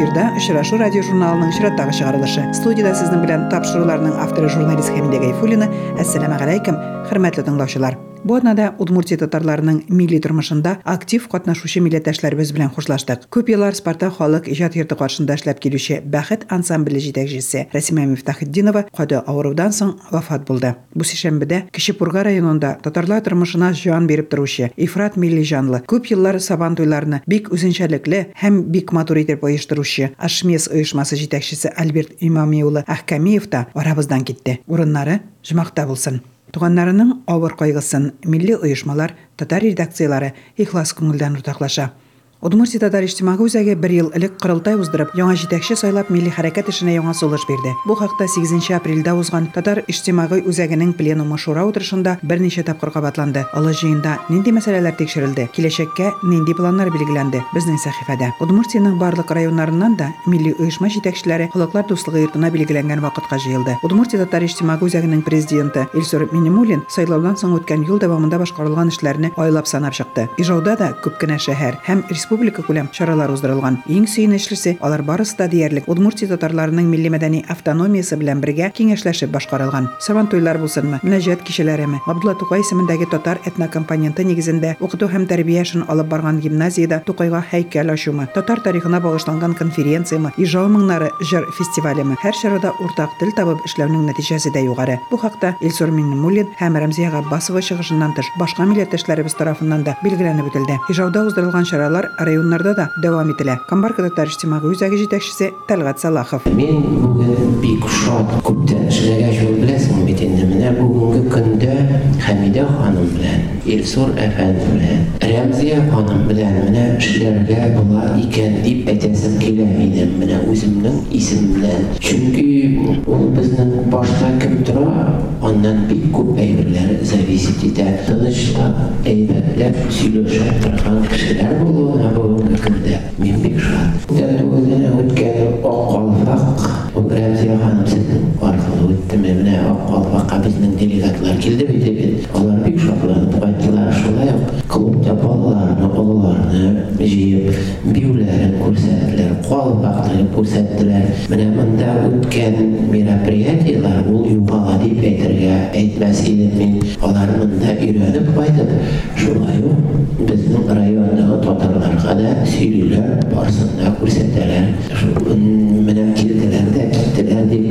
эфирда очрашу радио журналының чираттагы чыгарылышы студияда сезнең белән тапшыруларның авторы журналист хәмидә гайфуллина. Әссәламу алейкум хөрмәтле тыңлаучылар Бу атнада Удмуртия татарларының милли тормышында актив катнашучы милләттәшләребез белән хушлаштык. Күп еллар Спарта халык иҗат йорты каршында эшләп килүче Бәхет ансамбле җитәкчесе Рәсимә Мифтахетдинова кады авырудан соң вафат булды. Бу сишәмбедә Кече Пурга районында татарлар тормышына җан биреп торучы Ифрат милли җанлы, күп еллар сабан туйларны бик үзенчәлекле һәм бик матур итеп оештыручы Ашмес оешмасы җитәкчесе Альберт Имами улы Әхкәмиев та арабыздан китте. Урыннары җмакта булсын. Туганнарының авыр кайгысын милли оешмалар, татар редакциялары ихлас күңелдән уртаклаша. Удмуртия иҗтимагый үзәге бер ел элек кырылтай уздырып, яңа җитәкче сайлап милли хәрәкәт эшенә яңа сулыш бирде. Бу хакта 8 апрельдә узган татар иҗтимагый үзәгенең пленумы шура утырышында берничә тапкыр кабатланды. Олы җыенда нинди мәсьәләләр тикшерелде, киләчәккә нинди планнар билгеләнде безнең сәхифәдә. Удмуртиянең барлык районнарыннан да милли оешма җитәкчеләре халыклар дуслыгы йортына билгеләнгән вакытка җыелды. Удмуртия татар иҗтимагый үзәгенең президенты Илсур Минимуллин сайлаудан соң үткән ел дәвамында башкарылган эшләрне айлап санап чыкты. Ижауда да күп кенә шәһәр һәм республика күләм чаралар уздырылган. Иң сөенечлесе алар барысы да диярлек Удмуртия татарларының милли мәдәни автономиясе белән бергә киңәшләшеп башкарылган. Сабан туйлар булсынмы, мөнәҗәт кичәләреме, Абдулла Тукай исемендәге татар этнокомпоненты нигезендә укыту һәм тәрбия эшен алып барган гимназиядә Тукайга һәйкәл ачумы, татар тарихына багышланган конференциямы, Ижау моңнары җыр фестивалеме һәр чарада уртак тел табып эшләүнең нәтиҗәсе дә югары. Бу хакта Илсур Миннемуллин һәм Рәмзия Габбасова чыгышыннан тыш башка милләттәшләребез тарафыннан да билгеләнеп үтелде. Ижауда уздырылган чаралар районнарда да дәвам ителә. Камбарка татар иҗтимагый үзәге җитәкчесе Тәлгат Салахов. Мин бүген бик шат күптән эшләгәч беләсең менә бүгенге көндә Хәмидә ханым белән, Илсур әфәнде белән, Рәмзия ханым белән менә эшләргә була икән дип әйтәсем килә минем менә үземнең исем белән. Чөнки ул безнең башта кем тора, аннан бик күп әйберләр зависит итә. Тынычлап, әйбәтләп сөйләшә торган кешеләр булуына бүгенге көндә мин бик шат. Тәтүгенә үткән ак калфак, ул Рәмзия ханым сезнең аркылы үтте менә ак калфакка безнең делегатлар килде бит бит. Алар бик шатланып кайттылар. Шулай ук клубта балаларны, олыларны җыеп, биюләрен күрсәттеләр, калфакны күрсәттеләр. Менә монда үткән мероприятиелар ул югала дип әйтергә әйтмәс идем мин. Алар өйрәнеп кайтып, шулай ук безнең райондагы татарларга да сөйлиләр, күрсәтәләр. Менә килделәр дә киттеләр дип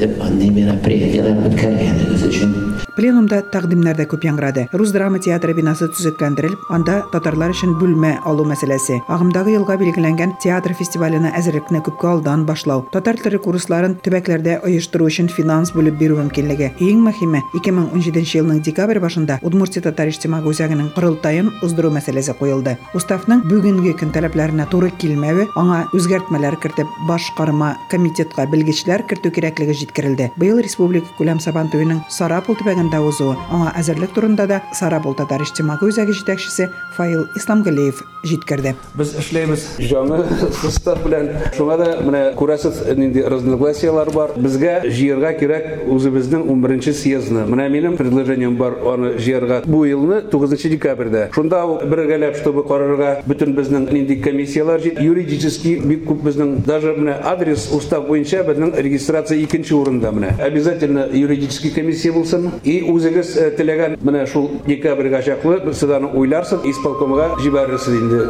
зур итеп андый мероприятиелар үткәргәнегез өчен. Пленумда тәкъдимнәр дә күп яңгырады. Рус драма театры бинасы төзекләндерелеп, анда татарлар өчен бүлмә алу мәсьәләсе, агымдагы елга билгеләнгән театр фестиваленә әзерлекне күпкә алдан башлау, татар теле курсларын төбәкләрдә оештыру өчен финанс бүлеп бирү мөмкинлеге. Иң мөһиме 2017 елның декабрь башында Удмуртия татар иҗтимагый үзәгенең кырылтайын уздыру мәсьәләсе куелды. Уставның бүгенге көн таләпләренә туры килмәве, аңа үзгәртмәләр кертеп, башкарма комитетка белгечләр кертү кирәклеге җиткерелде. Быел республика күләм сабан туеның Сарапул төбәгендә узуы, аңа әзерлек турында да Сарапул татар иҗтимагый үзәге җитәкчесе Фаил Исламгалиев җиткерде. Без эшләйбез жаңы состав белән. Шуңа да менә күрәсез нинди разногласиялар бар. Безгә җыярга кирәк үзебезнең 11 съездны. Менә минем предложением бар аны җыярга бу елны 9 декабрьдә. Шунда ул бергәләп, чтобы карарга бөтен безнең нинди комиссиялар юридически бик күп безнең даже менә адрес устав буенча безнең регистрация икенче урында менә. Обязательно юридический комиссия булсын. И үзегез э, теләгән менә шул декабрьгә чаклы сез аны уйларсыз, исполкомга җибәрерсез инде.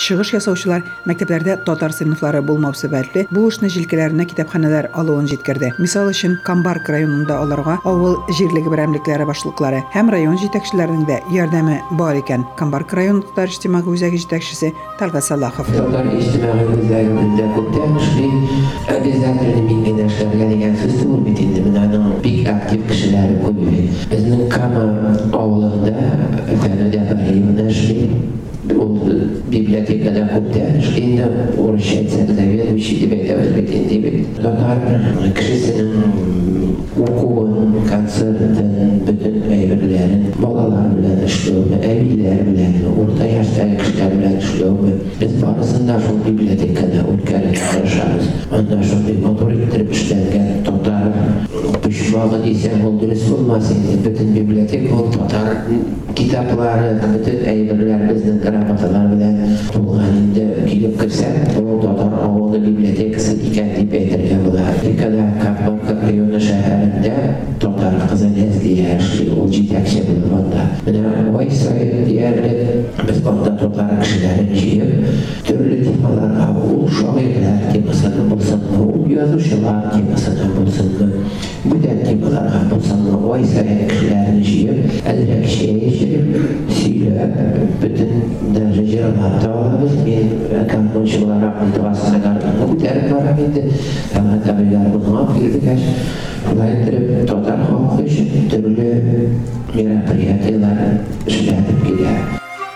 Чыгыш ясаучылар мәктәпләрдә татар сыйныфлары булмау сәбәпле бу эшне җилкәләренә китапханәләр алуын җиткерде. Мисал өчен Камбарк районында аларга авыл җирлеге берәмлекләре башлыклары һәм район җитәкчеләренең дә ярдәме бар икән. Камбарк район татар иҗтимагый үзәге җитәкчесе Талгат Салахов. Татар иҗтимагый үзәгендә күптән эшли. Обязательно мин генә инде бит. Татар кешесенең укуын, концертын, бөтен әйберләрен балалар белән эшләүне, әбиләр белән, урта яшьтәге кешеләр белән эшләүне без барысын да шул библиотекада үткәрергә тырышабыз. Анда шундый матур иттереп эшләнгән татар чуагы дисәң ул дөрес булмас инде бөтен библиотека ул Kərkədə, Kakbanka Peyona şəhərində Totar Qızılez deyərdi, o cidəkçə bir onda. Mənə o İsrail deyərdi, biz onda Totar kişiləri giyib, türlü tipalara, o şairlər timasını bulsundu, o yazışılar timasını bulsundu, bu dər timalara bulsundu, o İsrail kişilərini giyib, əzrək şey içirib, silə, bütün dərəcələr hatta olabız, bir karmonçulara, antivasına qarqında bu dər var idi. инде тәмәт абыйлар буңа килдегәч шулай итеп татар халкы өчен төрле мероприятиялар эшләнеп килә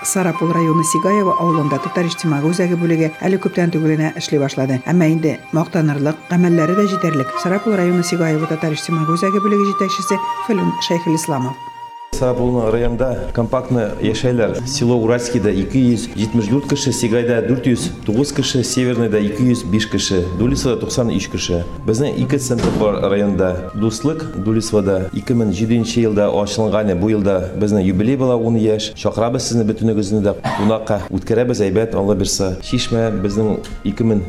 Сарапул районы Сигаева авылында татар иҗтимагый үзәге бүлеге әле күптән түгел генә эшли башлады. Әмма инде мактанырлык гамәлләре дә җитәрлек. Сарапул районы Сигаева татар иҗтимагый үзәге бүлеге җитәкчесе Фәлүн Шәйхел Сарапулның районда компактны яшәйләр. Село Уральскийда 274 кеше, Сигайда 409 кеше, Северныйда 205 кеше, Дулисвада 93 кеше. Безнең ике центр бар районда. Дуслык Дулисвада 2007 елда ачылган, бу елда безнең юбилей була 10 яшь. Чакырабыз сезне бөтенегезне дә кунакка үткәрәбез әйбәт, Алла бирсә. Шишмә безнең 2000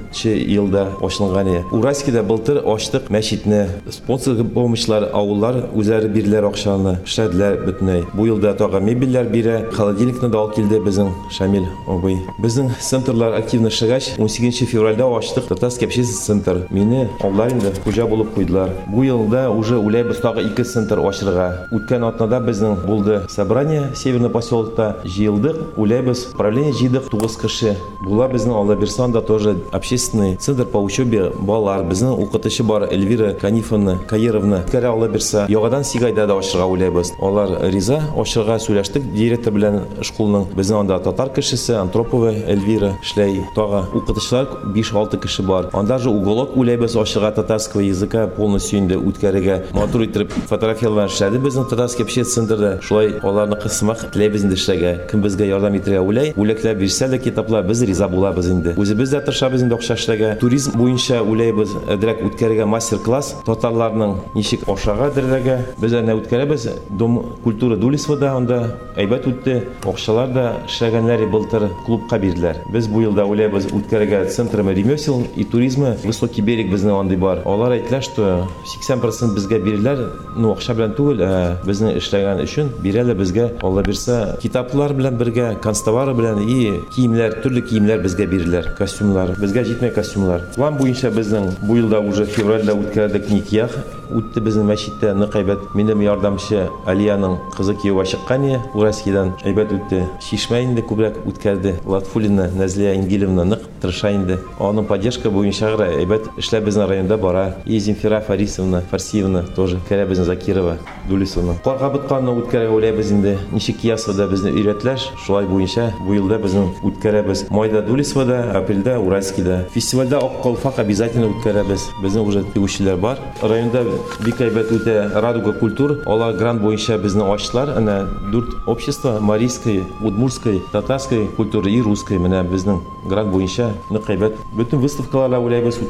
елда ачылган. Уральскийда былтыр ачтык мәчетне. Спонсор помощьлар авыллар үзләре бирделәр акчаны, эшләделәр бөтенләй. Бу елда тагы мебельләр бирә, холодильникны да алып килде безнең Шамил абый. Безнең центрлар активно эшләгәч, 18 февральдә ачтык Татарский общественный центр. Мине алар инде хуҗа булып куйдылар. Бу елда уже үләбез тагы ике центр ачырга. Үткән атнада безнең булды собрание Северный поселокта җыелдык, үләбез правление җыйдык 9 кеше. Була безнең Алла тоже общественный центр по учебе балалар. Безнең укытучы бар Эльвира Канифовна Каировна. Кәрә Алла бирсә, ягадан Сигайда да ачырга үләбез. Алар риза, ачырга сөйләштек директор белән школның. Безнең анда татар кешесе Антропова Эльвира эшләй. Тагы укытучылар 5-6 кеше бар. Анда же уголок үләбез ачырга татарского языка полностью инде үткәрергә. Матур итеп фотографиялар эшләде безнең татарский общественный центрда. Шулай аларны кысмак теләбез инде эшләргә. Кем безгә ярдәм итәргә үләй, бүләкләр бирсә дә китаплар без риза булабыз инде. Үзебез дә тырышабыз инде акча эшләргә. Туризм буенча үләйбез, әдрәк үткәрергә мастер-класс татарларның ничек ашарга дәрергә. Без әнә үткәрәбез. Дом культура Дулисвада анда әйбәт үтте. Акчалар да эшләгәннәр былтыр клубка бирделәр. Без бу елда үләйбез үткәрергә центр ремесел и туризма Высокий берег безнең андый бар. Алар әйтләр, что 80% безгә биреләр, ну акча белән түгел, ә безнең эшләгән өчен бирәләр безгә. Алла бирсә, китаплар белән бергә, констовары белән и киемнәр, төрле киемнәр безгә биреләр, костюмнар. Безгә җитмәй костюмлар. План буенча безнең бу елда уже февральдә үткәрдек никях мәчеттә нык әйбәт. Минем ярдәмче Алияның кызы кияүгә чыккан иде. Уральскийдан әйбәт үтте. Шишмә инде күбрәк үткәрде. Латфулина Назлия Ингилевна нык тырыша инде. Аның поддержка буенча әйбәт эшләр безнең районда бара. И Земфира Фарисовна Фарсиевна тоже кәрә безнең Закирова Дулисовна. Карга бытканны үткәрә уйлайбыз инде. Ничек киясында безне өйрәтләр. Шулай буенча бу елда безнең. Майда Дулисовада, апрельдә Уральскийда. Фестивальдә ак калфак обязательно үткәрәбез. Безнең уже тегүчеләр бар. Районда бик әйбәт Радуга культур. Алар грант буенча безне ачтылар. Әнә дүрт общество Марийской, Удмуртской, Татарской культуры и русской менә безнең грант буенча нык әйбәт. Бөтен выставкаларда уйлайбыз.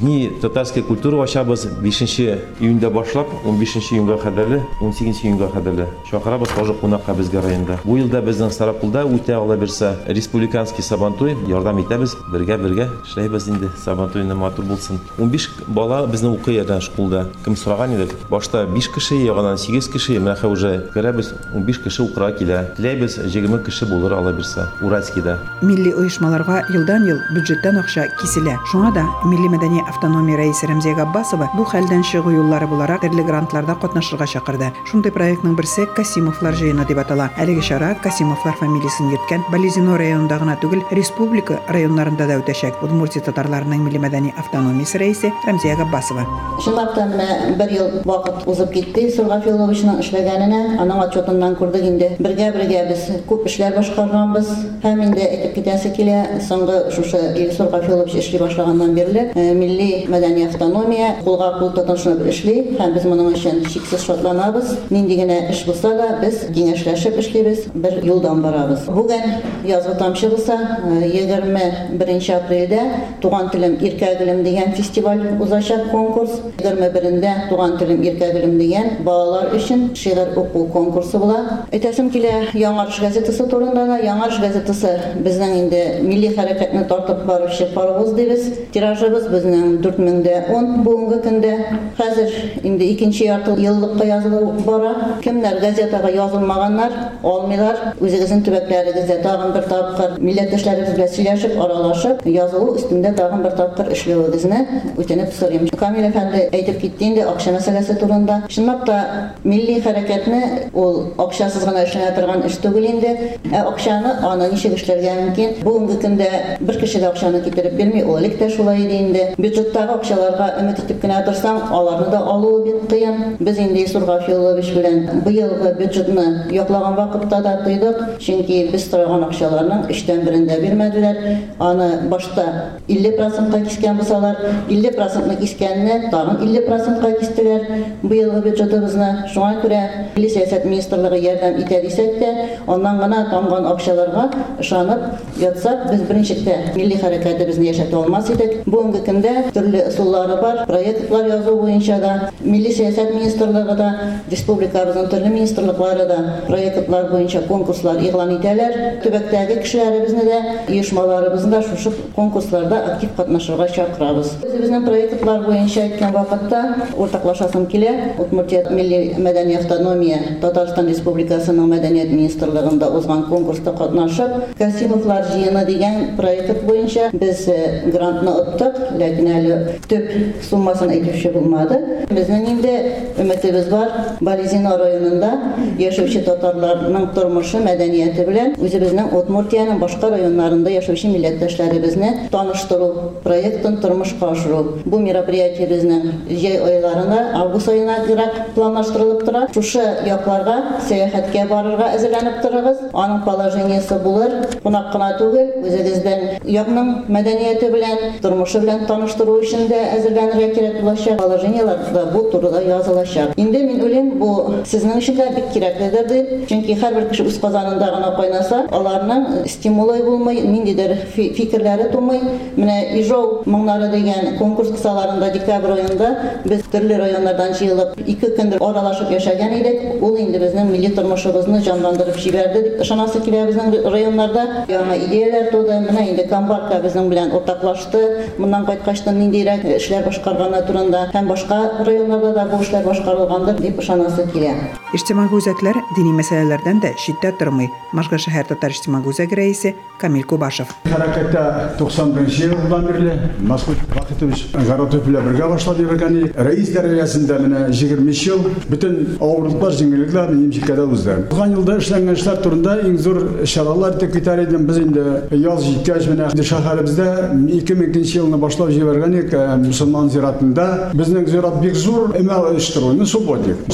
Дни татарской культуры ачабыз 5 июньдә башлап 15 июньгә кадәрле, 18 июньгә кадәрле. Чакырабыз тоже кунакка безгә районда. Бу елда безнең Сарапулда үтә ала бирсә республиканский сабантуй ярдәм итәбез. Бергә-бергә эшләйбез инде. Сабантуйны матур булсын. 15 бала безне укый ята школда. Кем сораган идек? Башта 5 кеше, яңадан 8 кеше, менә уже керәбез 15 кеше укырга килә. Теләйбез 20 кеше булыр ала бирсә. Уральскийда. Милли оешмаларга елдан ел бюджеттан акча киселә. Шуңа да Милли мәдәни автономия рәисе Рәмзия Габбасова бу хәлдән чыгу юллары буларак төрле грантларда катнашырга чакырды. Шундый проектның берсе Касимовлар җыены дип атала. Әлеге чара Касимовлар фамилиясын йөрткән Болезино районында гына түгел, республика районнарында да үтәчәк. Удмуртия татарларының милли мәдәни автономиясе рәисе Рәмзия Габбасова. Чынлап та менә бер ел вакыт узып китте. Сурга Филовичның эшләгән икәненә, аның отчетыннан күрдек инде. Бергә-бергә без күп эшләр башкарганбыз. Һәм инде әйтеп китәсе килә, соңгы шушы Илсур Гафилович эшли башлаганнан бирле э, милли мәдәни автономия кулга кул тотынышып эшли һәм без моның өчен чиксез шатланабыз. Нинди генә эш булса да без киңәшләшеп эшлибез, бер юлдан барабыз. Бүген язгы тамчы булса, э, 21 апрельдә Туган телем иркәгелем дигән фестиваль узачак конкурс. 21-дә Туган телем иркәгелем дигән балалар өчен шигырь уку конкурсы була. Әйтәсем килә, Яңарыш газетасы турында да, Яңарыш газетасы безнең инде милли хәрәкәтне тартып баручы паровоз дибез. Тиражыбыз безнең 4010 бүгенге көндә. Хәзер инде икенче ярты еллыкка язылып бара. Кемнәр газетага язылмаганнар, алмыйлар, үзегезнең төбәкләрегездә тагын бер тапкыр милләттәшләребез белән сөйләшеп, аралашып, язылу өстендә тагын бер тапкыр эшләвегезне үтенеп сорыйм. Камил әфәнде әйтеп китте инде акча мәсьәләсе турында. Чынлап та милли хәрәкәтне ул акчасыз гына эшләнә торган эш түгел инде. Ә акчаны аны ничек эшләргә мөмкин? Бүгенге көндә бер кеше дә акчаны китереп бирми, ул элек тә шулай иде инде. Бюджеттагы акчаларга өмет итеп кенә торсаң, аларны да алу бик кыен. Без инде Сурга Филович белән быелгы бюджетны яклаган вакытта да тойдык, чөнки без торган акчаларның 3тән берендә бирмәделәр. Аны башта 50%-ка кискән булсалар, 50%-ны кискәнне тагын 50%-ка кистеләр. Быелгы бюджетыбызны шуңа күрә Милли сәясәт министрлыгы ярдәм итә дисәк тә, аннан гына тамган акчаларга ышанып ятсак, без беренчектә милли хәрәкәтебезне яшәтә алмас идек. Бүгенге көндә төрле ысуллары бар, проектлар язу буенча да, Милли сәясәт министрлыгы да, республикабызның төрле министрлыклары да проектлар буенча конкурслар игълан итәләр. Төбәктәге кешеләребезне дә, оешмаларыбызны да шушы конкурсларда актив катнашырга чакырабыз. Безнең проектлар буенча әйткән вакытта уртаклашасым килә. Удмуртия милли мәдәни автономия Татарстан Республикасының мәдәният министрлыгында узган конкурста катнашып, Касимовлар җыены дигән проект буенча без э, грантны оттык, ләкин әле төп суммасын әйтүче булмады. Безнең инде өметебез бар. Балезина районында яшәүче татарларның тормышы, мәдәнияте белән үзебезнең Удмуртияның башка районнарында яшәүче милләттәшләребезне таныштыру проектын тормышка ашыру. Бу мероприятие безнең җәй айларында, август аена грак планлаштырылып тора. Шушы якларга сәяхәткә барырга әзерләнеп торыгыз. Аның положениесе булыр. Кунак кына түгел, үзегездән якның мәдәнияте белән, тормышы белән таныштыру өчен дә әзерләнергә кирәк булачак. Положениеларда бу турыда язылачак. Инде мин уйлыйм, бу сезнең өчен дә бик кирәкледер дип. Чөнки һәрбер кеше үз казанында гына кайнаса, аларның стимулы булмый, ниндидер фи- фикерләре тумый. Менә моңнары дигән без төрле районнардан җыелып, ике көндер аралашып яшәгән идек. Ул инде безнең милли тормышыбызны җанландырып җибәрде дип ышанасы килә безнең районнарда. Яңа идеяләр туды. Менә инде Камбарка безнең белән уртаклашты. Моннан кайткачтан ниндирәк эшләр башкарганы турында һәм башка районнарда да бу эшләр башкарылгандыр дип ышанасы килә. Иҗтимагый үзәкләр дини мәсьәләләрдән дә читтә тормый. Машка шәһәр татар иҗтимагый үзәге рәисе Камил Кубашев. Хәрәкәттә 91 елдан бирле Масгуд Вакытович Гаратов белән бергә башлады бергәни. Рәис дәрәҗәсендә менә 20 ел бөтен авырлыклар җиңеллекләр имчиккәдә узды. Узган елда эшләнгән эшләр турында иң зур чаралар итеп китәр идем. Без инде яз җиткәч менә шәһәребездә 2002 елны башлап җибәргән идек э, мөселман зиратында. Безнең зират бик зур әмәл оештыруны субботник.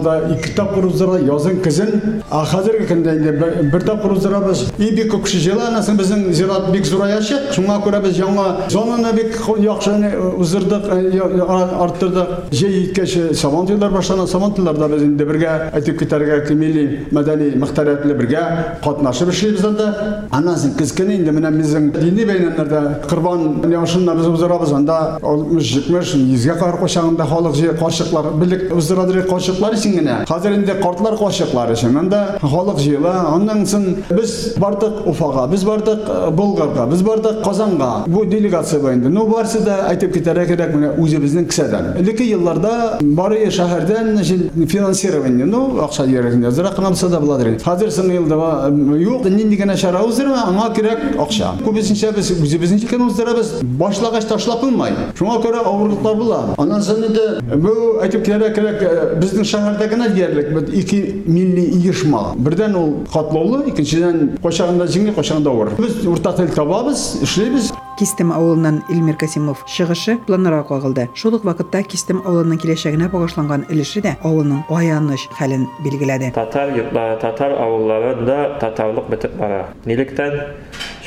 Елларда ике тапкыр уздыра, язын, кызын. А хәзерге көндә инде бер- бер тапкыр уздырабыз. И бик күп кеше җыела, анасын безнең зират бик зураячак. Шуңа күрә без яңа зонаны бик яхшы уздырдык, э, я- а- арттырдык. Җәй җиткәч сабан туйлар башлана, сабан туйларда без инде бергә әйтеп китәргә милли мәдәни мөхтәрәтле бергә катнашып эшлибез анда. Анасын кыз көне инде менә безнең дини бәйрәмнәрдә Корбан яшында без уздырабыз анда 60-70 йөзгә кадәр кочагында халык җыйып карчыклар биллек уздырадыр карчыклар өчен генә. Хәзер инде картлар карчыклар өчен анда халык җыела. Аннан соң без бардык Уфага, без бардык э, Болгарга, без бардык Казанга. Бу делегация бар инде. Ну барсы да әйтеп китәргә кирәк менә үзебезнең кисәдән. Элекке елларда бары шәһәрдән финансирование, ну акча йөрәгендә зирак кына булса да буладыр. Хәзер соң елда юк, нинди генә чара уздырма, аңа кирәк акча. Күбесенчә без үзебезнең икән уздырабыз. Башлагач ташлап булмай. Шуңа күрә авырлыклар була. Аннан соң инде бу әйтеп кирәк кирәк безнең шәһәрдә генә диярлек бит ике милли оешма. Бердән ул катлаулы, икенчедән кочагында җиңел, кочагында авыр. Без уртак тел табабыз, эшлибез. Кистем авылынан Илмир Касимов чыгышы планнарга кагылды. Шул ук вакытта Кистем авылының киләчәгенә багышланган өлеше дә авылның аяныч хәлен билгеләде. Татар йортлары, татар авылларында татарлык бетеп бара. Нилектән?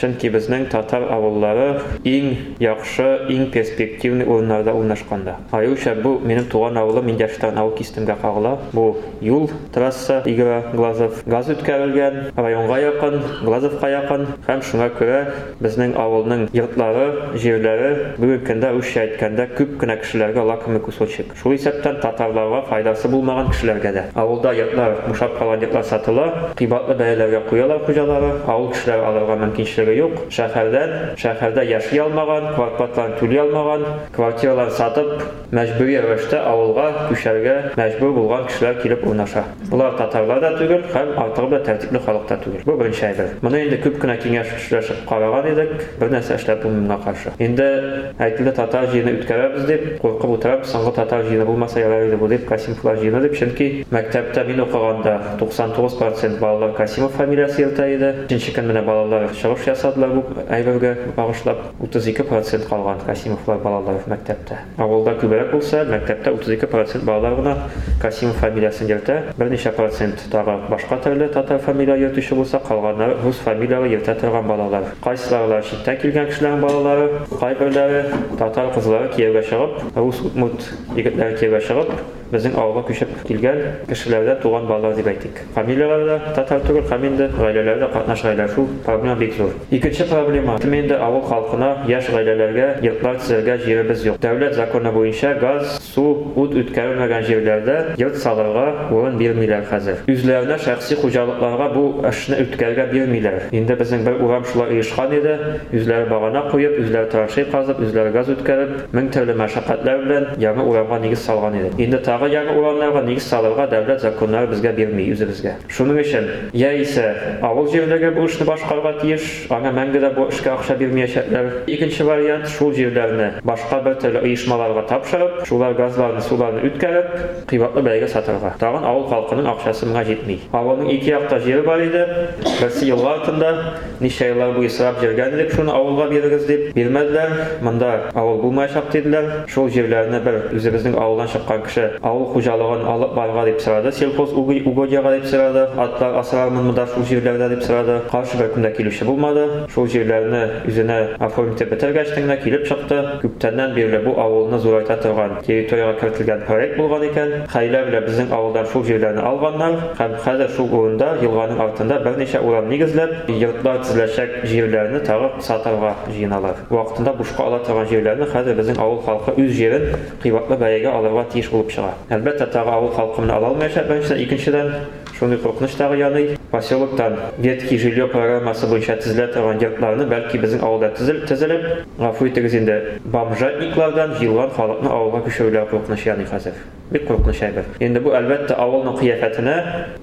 Чөнки безнең татар авыллары иң яхшы, иң перспективный урыннарда урнашканда. Аюша бу минем туган авылым Миндяштан авыл кистемгә кагыла. Бу юл трасса Игра Глазов газ үткәрелгән, районга якын, Глазовка якын һәм шуңа күрә безнең авылның йортлары, җирләре бүген көндә үз әйткәндә күп кенә кешеләргә лакомый кусочек. Шул исәптән татарларга файдасы булмаган кешеләргә дә. Авылда йортлар, бушап калган йортлар сатыла, кыйбатлы бәяләргә куялар хуҗалары, авыл кешеләре алырга мөмкинчелеге юк. Шәһәрдән, шәһәрдә яши алмаган, квартплатларын түли алмаган, квартиралар сатып, мәҗбүри рәвештә авылга күчәргә мәҗбүр булган кешеләр килеп урнаша. Булар татарлар да түгел, һәм артыгы да тәртипле халык та түгел. Бу беренче әйбер. Моны инде күп кенә киңәшләшеп караган идек, бер нәрсә эшләп булмыйга каршы. Инде әйтелде татар җыены үткәрәбез дип, куркып утырып, соңгы татар җыены булмаса ярар иде бу дип Касимовлар җыены дип, чөнки мәктәптә мин укыганда 99% балалар Касимов фамилиясе йөртә иде. Икенче көн менә балалар чыгыш ясадылар бу әйбергә багышлап 32% калган Касимовлар балалар мәктәптә. Авылда күбрәк булса, мәктәптә 32% балалар гына Касимов фамилиясын йөртә. Берничә процент тагы башка төрле татар фамилия йөртүче булса, калганнары рус фамилиялы йөртә торган балалар. Кайсылары читтән килгән кешеләрнең балалары, кайберләре татар кызлары кияүгә чыгып, рус утмут егетләре кияүгә чыгып, безнең авылга күчеп килгән кешеләрдә туган балалар дип әйтик. Фамилиялары да татар түгел, һәм инде гаиләләрдә катнашалар. Шул проблема бик зур. Икенче проблема, инде авыл халкына, яшь гаиләләргә йортлар төзергә җиребез юк. Дәүләт законы буенча газ, су, ут үткәрелмәгән җирләрдә йорт салырга урын бирмиләр хәзер. Үзләренә шәхси хуҗалыкларга бу эшне үткәргә бирмиләр. Инде безнең бер урам шулай оешкан иде. Үзләре багана куеп, үзләре траншей казып, үзләре газ үткәреп, мең төрле мәшәкатьләр белән яңа урамга нигез салган иде. Инде тагы яңа урамнарга нигез салырга дәүләт законнары безгә бирми үзебезгә. Шуның өчен яисә авыл җирләргә бу эшне башкарырга тиеш, аңа мәңге дә бу эшкә акча бирмәячәкләр. Икенче вариант шул җирләрне башка бер төрле оешмаларга тапшырып, шулар газларны, суларны үткәреп, кыйбатлы бәягә сатырга. Тагын авыл халкының акчасы моңа җитми. Авылның ике якта җире бар иде. Берсе елга артында ничә еллар буе сорап йөргән идек, шуны авылга бирегез дип бирмәделәр. Монда авыл булмаячак диделәр. Шул җирләрне бер үзебезнең авылдан чыккан кеше авыл хуҗалыгын алып барырга дип сорады. Сельхоз угодьяга дип сорады. Атлар асрармын монда шул җирләрдә дип сорады. Каршы бер кемдә килүче булмады. Шул җирләрне үзенә оформить бетергәч тә килеп чыкты. Күптәннән бирле бу авылны зурайта торган территорияга кертелгән проект булган икән. Хәйлә белән безнең авылдан шул җирләрне алганнар һәм хәзер шул урында елганың артында берничә урам нигезләп, йортлар төзеләчәк җирләрне тагы сатарга җыеналар. Вакытында бушка ала торган җирләрне хәзер безнең авыл халкы үз җирен кыйбатлы бәягә алырга тиеш булып чыга. Әлбәттә, тагы авыл халкы менә ала алмаячак. Беренчедән, икенчедән, шундый куркыныч тагы яный. Поселоктан ветки жилье программасы буенча төзелә торган йортларны бәлки безнең авылда төзел төзелеп, гафу итегез инде, бомжатниклардан җыелган халыкны авылга күчерүләр куркыныч яный хәзер. bir qulluqlu şeydir. İndi bu əlbəttə avulun qiyafətinə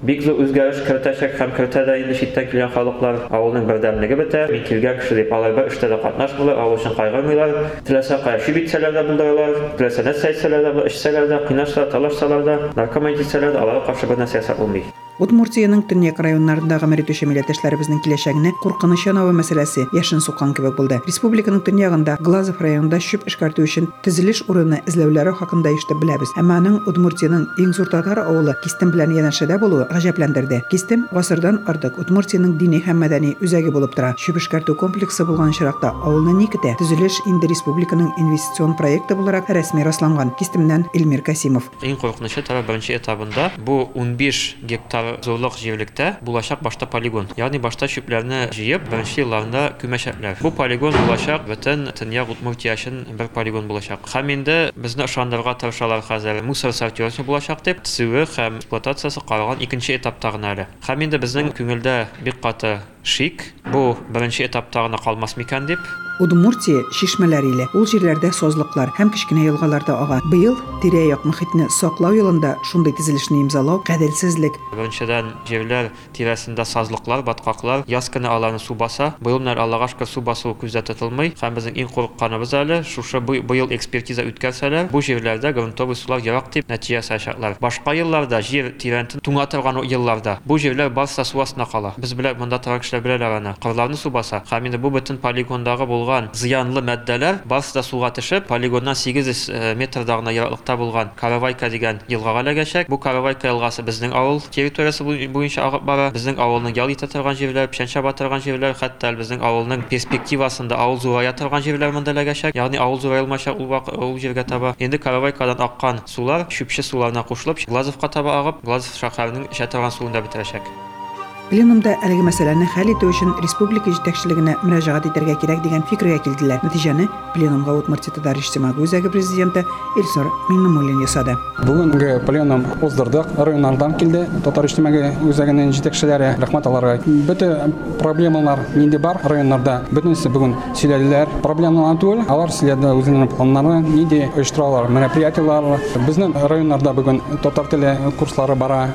biqli özgəriş kiritəcək, həm kiritədə indi şiddən kilən xalıqlar avulun birdəmliyi bitər, min kilgən kişi deyib alayba işdə də qatnaşmırlar, avul üçün qayğırmırlar, tiləsə qayşı bitsələr də bildiriyorlar, tiləsə nə seçsələr də, işsələr də, qınaşsalar, talaşsalar da, narkoman gitsələr də, alağa qarşı bir nəsə olmayır. Удмуртияның төньяк районнарындагы мәритүче милләттәшләребезнең киләчәгенә куркыныч янавы мәсьәләсе яшен суккан кебек булды. Республиканың төньягында Глазов районында чүп эшкәртү өчен төзелеш урыны эзләүләре хакында ишетеп беләбез. Әмма Удмуртияның иң зур татар авылы Кистем белән янәшәдә булуы гаҗәпләндерде. Кистем гасырдан артык Удмуртияның дини һәм мәдәни үзәге булып тора. Чүп эшкәртү комплексы булган чиракта авылны ни көтә? Төзелеш инде республиканың инвестицион проекты буларак рәсми расланган. Кистемнән Илмир Касимов. Иң куркынычы тара беренче этабында бу 15 гектар зурлык җирлектә булачак башта полигон. Ягъни башта чүпләрне җыеп, беренче елларында күмәчәкләр. Бу полигон булачак бөтен Төньяк Удмуртия өчен бер полигон булачак. Һәм инде безне ышандырырга тырышалар хәзер. Мусор сортировкасы булачак дип, төзүе һәм эксплуатациясе калган икенче этапта гына әле. Һәм инде безнең күңелдә бик каты шик, бу беренче этапта гына калмас микән дип, Удмуртия шишмәләре иле ул җирләрдә созлыклар һәм кечкенә елгаларда ага. Быел тирә-як мөхитне саклау юлында шундый төзелешне имзалау гаделсезлек. Беренчедән җирләр тирәсендә сазлыклар, баткаклар, яз көне аларны су баса. Быел менә Аллага шөкер су басуы күздә тотылмый. Һәм безнең иң курыкканыбыз әле шушы бу- быел экспертиза үткәрсәләр, бу җирләрдә грунтовый сулар ярак дип нәтиҗә ясаячаклар. Башка елларда җир тирәнтен туңа торган о елларда бу җирләр барса су астына кала. Без белән монда торган кешеләр беләләр аны. Кырларны су баса. Һәм инде бу бөтен полигондагы булган булган зыянлы матдәләр барысы да суга төшеп, полигоннан 800 э, метрда гына ераклыкта булган Каравайка дигән елгага эләгәчәк. Бу Каравайка елгасы безнең авыл территориясе буй- буенча агып бара. Безнең авылның ял итә торган җирләр, печән чаба торган җирләр, хәтта безнең авылның перспективасында авыл зурая торган җирләр монда эләгәчәк. Ягъни авыл зурайлмача ул ул җиргә таба. Инде Каравайкадан аккан сулар шүпче суларына кушылып, Глазовка таба агып, Глазов шәһәренең эчә торган суын да бетерәчәк. Пленумда әлеге мәсьәләне хәл итү өчен республика җитәкчелегенә мөрәҗәгать итәргә кирәк дигән фикергә килделәр. Нәтиҗәне пленумга Удмуртия Татар иҗтимагый үзәге президенты Илсур Миңнемуллин ясады. Бүгенге пленум уздырдык. Районнардан килде. Татар иҗтимагый үзәгенең җитәкчеләре рәхмәт аларга. Бөтә проблемалар нинди бар районнарда бөтенесе бүген сөйләделәр. Проблемалар түгел, алар сөйләде үзенең планнарын, нинди оештыралар, мероприятиялар. Безнең районнарда бүген татар теле курслары бара.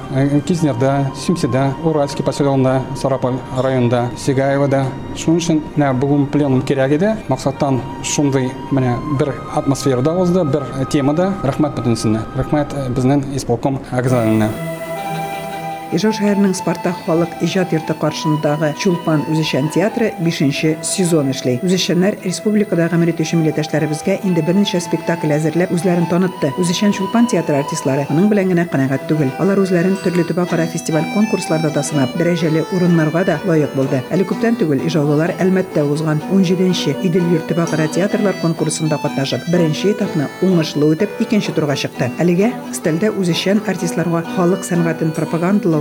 Кизнердә, Симседә, Уральский поселогында, Сараполь районында, Сигаевада. Шуның өчен менә бүген пленум кирәк иде. Максаттан шундый менә бер атмосферада узды, бер темада. Рәхмәт бөтенесенә. Рәхмәт э, безнең исполком әгъзаларына. Ижау шәһәренең Спартак халык иҗат йорты каршындагы Чулпан үзешчән театры 5 сезон эшли. Үзешчәннәр республикада гамәл итүче милләттәшләребезгә инде берничә спектакль әзерләп үзләрен танытты. Үзешчән Чулпан театры артистлары моның белән генә канәгать түгел. Алар үзләрен төрле төбәкара фестиваль конкурсларда да сынап, дәрәҗәле урыннарга да лаек булды. Әле күптән түгел ижаулылар Әлмәттә узган 17нче Идел йорт төбәкара театрлар конкурсында катнашып, беренче этапны уңышлы үтеп, икенче турга чыкты. Әлегә стильдә үзешчән артистларга халык сәнгатен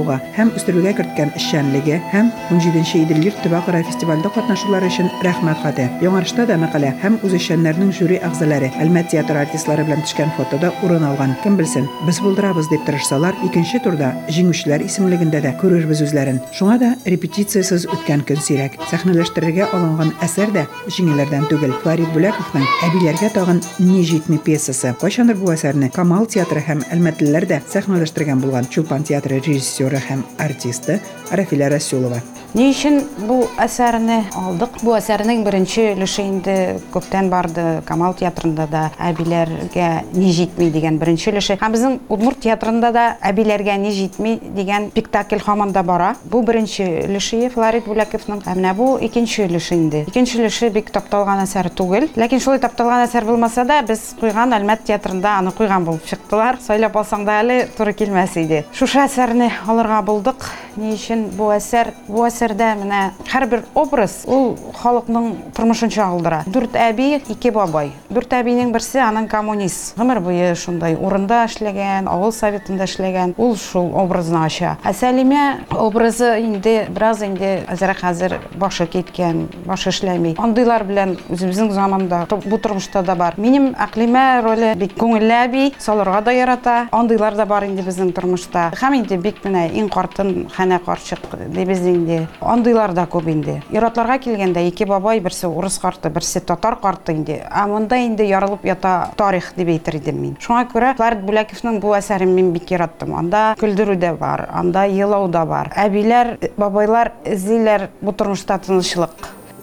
пропагандалауга һәм үстерүгә керткән эшчәнлеге һәм 17нче Идел йорт төбәкара фестивальдә катнашулары өчен рәхмәт хаты. Яңарышта да мәкалә һәм үзешчәннәрнең жюри әгъзалары Әлмәт театр артистлары белән төшкән фотода урын алган. Кем белсен, без булдырабыз дип тырышсалар, икенче турда җиңүчеләр исемлегендә дә күрербез үзләрен. Шуңа да репетициясез үткән көн сирәк. Сәхнәләштерергә алынган әсәр дә җиңеләрдән түгел. Фарид Бүләковның Әбиләргә тагын ни җитми пьесасы. Кайчандыр бу әсәрне Камал театры һәм Әлмәтлеләр дә сәхнәләштергән булган Чулпан театры актера һәм артисты Рафиля Расюлова. Ни өчен бу әсәрне алдык? Бу әсәрнең беренче өлеше инде күптән барды. Камал театрында да әбиләргә ни җитми дигән беренче өлеше. Һәм безнең Удмурт театрында да әбиләргә ни җитми дигән спектакль һаман да бара. Бу беренче өлеше Флорид Бүләковның. Ә менә бу икенче өлеше инде. Икенче өлеше бик тапталган әсәр түгел. Ләкин шулай тапталган әсәр булмаса да, без куйган Әлмәт театрында аны куйган булып чыктылар. Сайлап алсаң да әле туры килмәс иде. Шушы әсәрне алырга булдык. Ни өчен бу әсәр? Бу әсәрдә менә һәрбер образ ул халыкның тормышын чагылдыра. Дүрт әби, ике бабай. Дүрт әбинең берсе аның коммунист. Гомер буе шундай урында эшләгән, авыл советында эшләгән. Ул шул образны ача. Ә Сәлимә образы инде бераз инде әзрәк хәзер башы киткән, башы эшләми. Андыйлар белән үзебезнең заманда бу тормышта да бар. Минем Әклимә роле бик күңелле әби, салырга да ярата. Андыйлар да бар инде безнең тормышта. Һәм инде бик менә иң картын хәнә карчык дибез инде. Андыйлар да күп инде. Иратларга килгәндә ике бабай, берсе урыс карты, берсе татар карты инде. Ә монда инде ярылып ята тарих дип әйтер идем мин. Шуңа күрә Флорид Бүләковның бу әсәрен мин бик яраттым. Анда көлдерү дә бар, анда елау да бар. Әбиләр, бабайлар эзлиләр бу тормышта.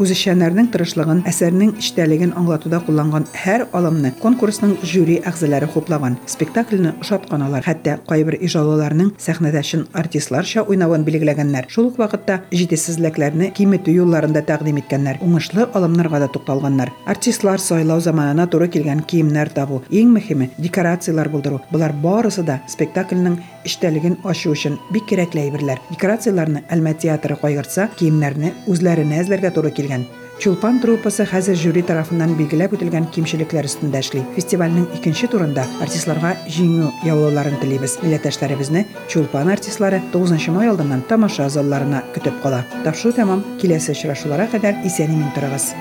Үзешчәннәрнең тырышлыгын, әсәрнең эчтәлеген аңлатуда кулланган һәр алымны конкурсның жюри әгъзалары хуплаган. Спектакльне ошаткан алар. Хәтта кайбер ижаулыларның сәхнәдә чын артистларча уйнавын билгеләгәннәр. Шул ук вакытта җитешсезлекләрне киметү юлларында тәкъдим иткәннәр. Уңышлы алымнарга да тукталганнар. Артистлар сайлау заманына туры килгән киемнәр табу, иң мөһиме декорациялар булдыру. Булар барысы да спектакльнең эчтәлеген ачу өчен бик кирәкле әйберләр. Декорацияларны Әлмәт театры кайгыртса, киемнәрне үзләренә эзләргә туры килгән. Чулпан труппасы хәзер жюри тарафыннан билгеләп үтелгән кимчелекләр өстендә эшли. Фестивальнең икенче турында артистларга җиңү яулауларын телибез. Милләттәшләребезне Чулпан артистлары 9 май алдыннан тамаша залларына көтеп кала. Тапшыру тәмам. Киләсе очрашуларга кадәр исән-имин торыгыз.